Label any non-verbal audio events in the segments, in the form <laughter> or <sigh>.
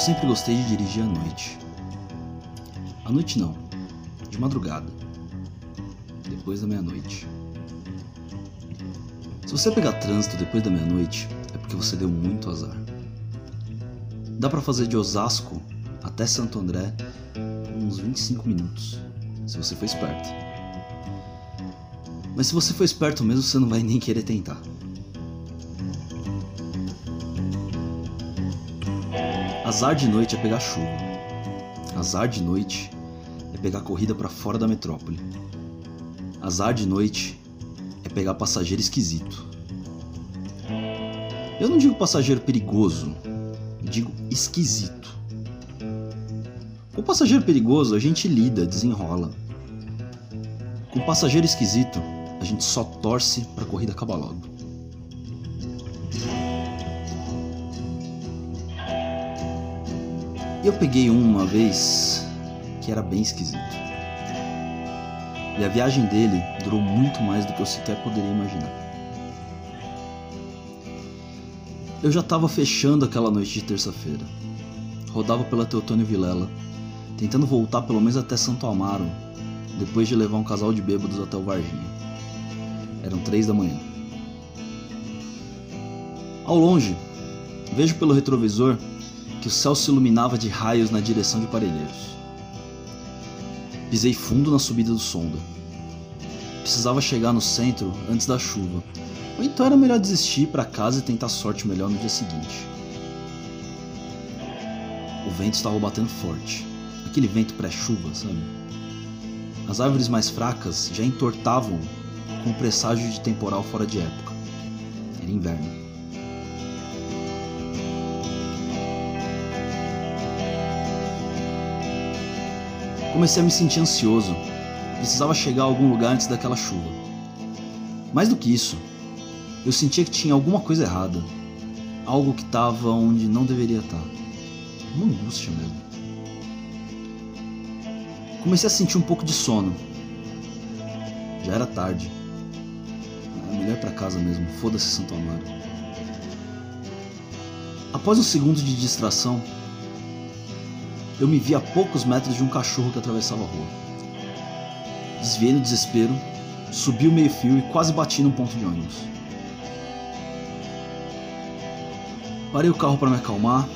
sempre gostei de dirigir à noite. À noite não, de madrugada. Depois da meia-noite. Se você pegar trânsito depois da meia-noite, é porque você deu muito azar. Dá pra fazer de Osasco até Santo André uns 25 minutos, se você for esperto. Mas se você for esperto mesmo, você não vai nem querer tentar. Azar de noite é pegar chuva. Azar de noite é pegar corrida para fora da metrópole. Azar de noite é pegar passageiro esquisito. Eu não digo passageiro perigoso, digo esquisito. Com passageiro perigoso a gente lida, desenrola. Com passageiro esquisito, a gente só torce pra corrida acabar logo. Eu peguei um uma vez que era bem esquisito. E a viagem dele durou muito mais do que eu sequer poderia imaginar. Eu já estava fechando aquela noite de terça-feira. Rodava pela Teotônio Vilela, tentando voltar pelo menos até Santo Amaro, depois de levar um casal de bêbados até o Varginha. Eram três da manhã. Ao longe, vejo pelo retrovisor que o céu se iluminava de raios na direção de Parelheiros. Pisei fundo na subida do Sonda. Precisava chegar no centro antes da chuva, ou então era melhor desistir para casa e tentar sorte melhor no dia seguinte. O vento estava batendo forte, aquele vento pré-chuva, sabe? As árvores mais fracas já entortavam com o presságio de temporal fora de época. Era inverno. Comecei a me sentir ansioso. Precisava chegar a algum lugar antes daquela chuva. Mais do que isso, eu sentia que tinha alguma coisa errada. Algo que estava onde não deveria estar. Uma angústia mesmo. Comecei a sentir um pouco de sono. Já era tarde. É melhor ir pra casa mesmo. Foda-se Santo Amaro. Após um segundo de distração, eu me vi a poucos metros de um cachorro que atravessava a rua. Desviei no desespero, subi o meio-fio e quase bati num ponto de ônibus. Parei o carro para me acalmar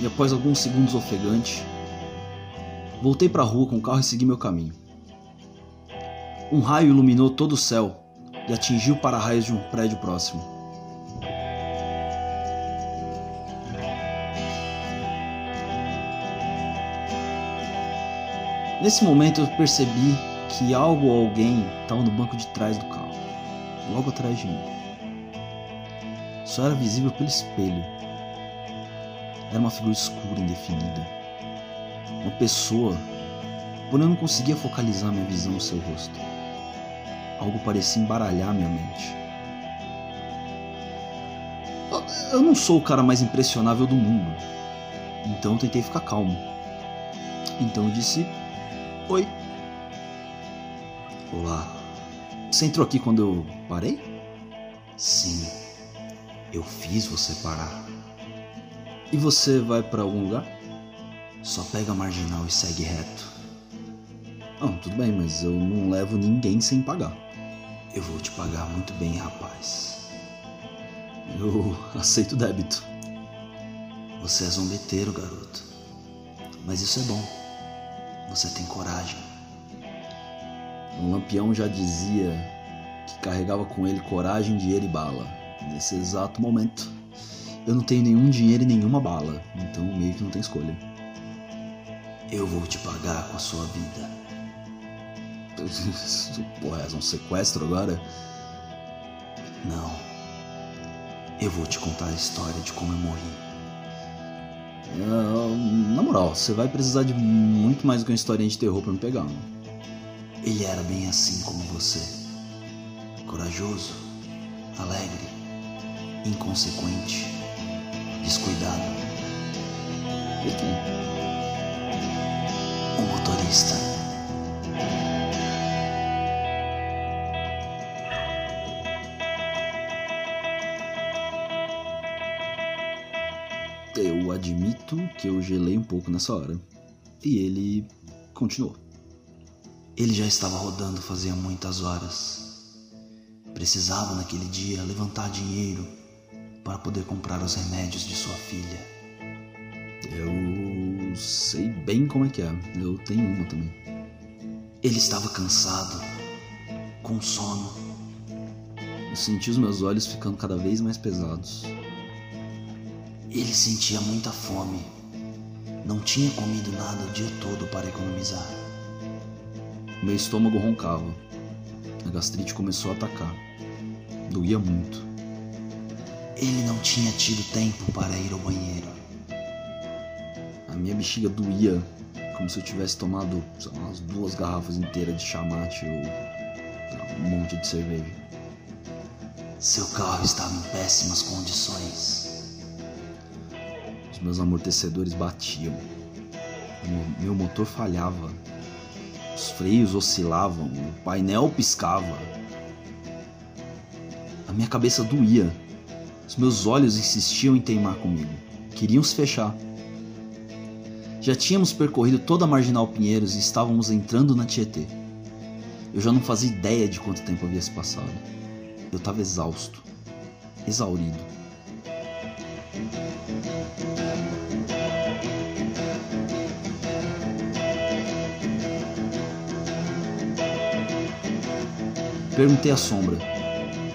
e, após alguns segundos ofegante, voltei para a rua com o carro e segui meu caminho. Um raio iluminou todo o céu e atingiu para-raios de um prédio próximo. Nesse momento eu percebi que algo ou alguém estava no banco de trás do carro, logo atrás de mim. Só era visível pelo espelho. Era uma figura escura, indefinida. Uma pessoa, porém eu não conseguia focalizar minha visão no seu rosto. Algo parecia embaralhar minha mente. Eu não sou o cara mais impressionável do mundo, então eu tentei ficar calmo. Então eu disse Oi. Olá. Você entrou aqui quando eu parei? Sim. Eu fiz você parar. E você vai para algum lugar? Só pega a marginal e segue reto. Não, tudo bem, mas eu não levo ninguém sem pagar. Eu vou te pagar muito bem, rapaz. Eu <laughs> aceito débito. Você é zombeteiro, garoto. Mas isso é bom. Você tem coragem. Um lampião já dizia que carregava com ele coragem, dinheiro e bala. Nesse exato momento, eu não tenho nenhum dinheiro e nenhuma bala, então meio que não tem escolha. Eu vou te pagar com a sua vida. <laughs> Porra, é um sequestro agora? Não. Eu vou te contar a história de como eu morri. Na moral, você vai precisar de muito mais do que uma historinha de terror para me pegar. Mano. Ele era bem assim como você. Corajoso, alegre, inconsequente, descuidado. Quem? O motorista. Eu admito que eu gelei um pouco nessa hora. E ele continuou. Ele já estava rodando fazia muitas horas. Precisava naquele dia levantar dinheiro para poder comprar os remédios de sua filha. Eu sei bem como é que é. Eu tenho uma também. Ele estava cansado, com sono. Eu senti os meus olhos ficando cada vez mais pesados. Ele sentia muita fome. Não tinha comido nada o dia todo para economizar. Meu estômago roncava. A gastrite começou a atacar. Doía muito. Ele não tinha tido tempo para ir ao banheiro. A minha bexiga doía como se eu tivesse tomado lá, umas duas garrafas inteiras de chamate ou um monte de cerveja. Seu carro estava em péssimas condições. Os meus amortecedores batiam. Meu motor falhava. Os freios oscilavam. O painel piscava. A minha cabeça doía. Os meus olhos insistiam em teimar comigo. Queriam se fechar. Já tínhamos percorrido toda a Marginal Pinheiros e estávamos entrando na Tietê. Eu já não fazia ideia de quanto tempo havia se passado. Eu estava exausto, exaurido. Perguntei à sombra: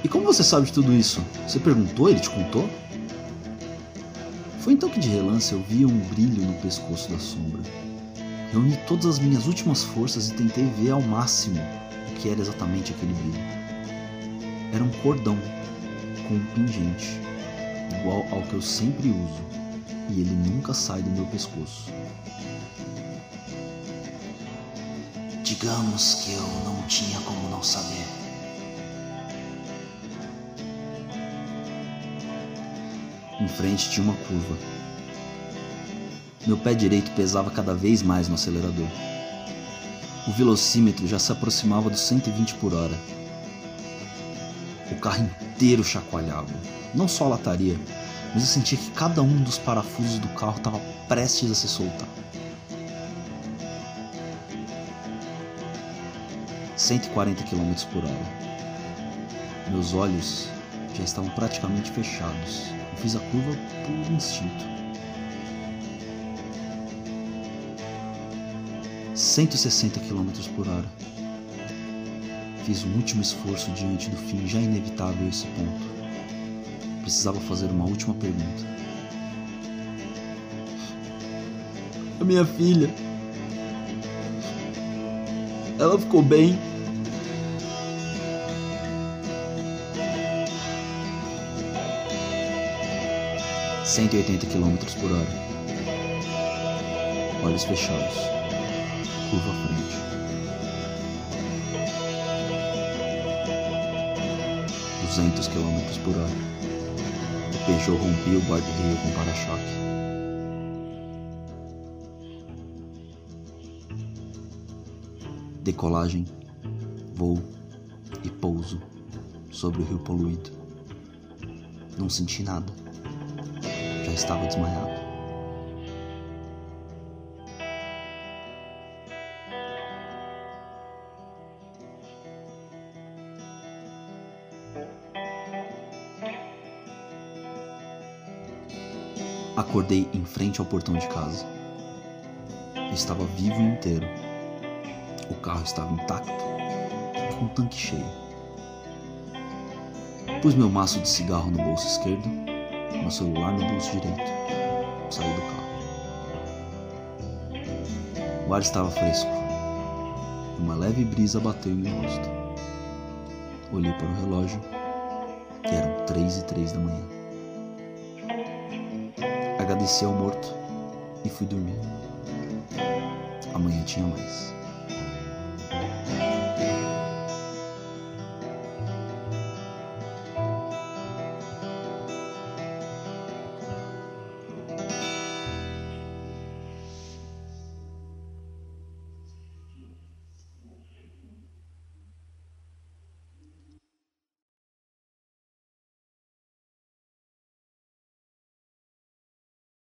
E como você sabe de tudo isso? Você perguntou? Ele te contou? Foi então que de relance eu vi um brilho no pescoço da sombra. Reuni todas as minhas últimas forças e tentei ver ao máximo o que era exatamente aquele brilho. Era um cordão com um pingente, igual ao que eu sempre uso, e ele nunca sai do meu pescoço. Digamos que eu não tinha como não saber. Em frente tinha uma curva. Meu pé direito pesava cada vez mais no acelerador. O velocímetro já se aproximava dos 120 por hora. O carro inteiro chacoalhava. Não só a lataria, mas eu sentia que cada um dos parafusos do carro estava prestes a se soltar. 140 km por hora. Meus olhos já estavam praticamente fechados. Eu fiz a curva por instinto. 160 km por hora. Fiz um último esforço diante do fim já inevitável a esse ponto. Precisava fazer uma última pergunta. A minha filha. Ela ficou bem? 180 km por hora. Olhos fechados. Curva à frente. Duzentos quilômetros por hora. O Peugeot rompia o guarda-reio com para-choque. Decolagem, voo e pouso sobre o rio poluído. Não senti nada já estava desmaiado. Acordei em frente ao portão de casa. estava vivo e inteiro. O carro estava intacto, com o tanque cheio. Pus meu maço de cigarro no bolso esquerdo meu celular no bolso direito. Saí do carro. O ar estava fresco. Uma leve brisa bateu em meu rosto. Olhei para o relógio, que eram três e três da manhã. Agradeci ao morto e fui dormir. Amanhã tinha mais.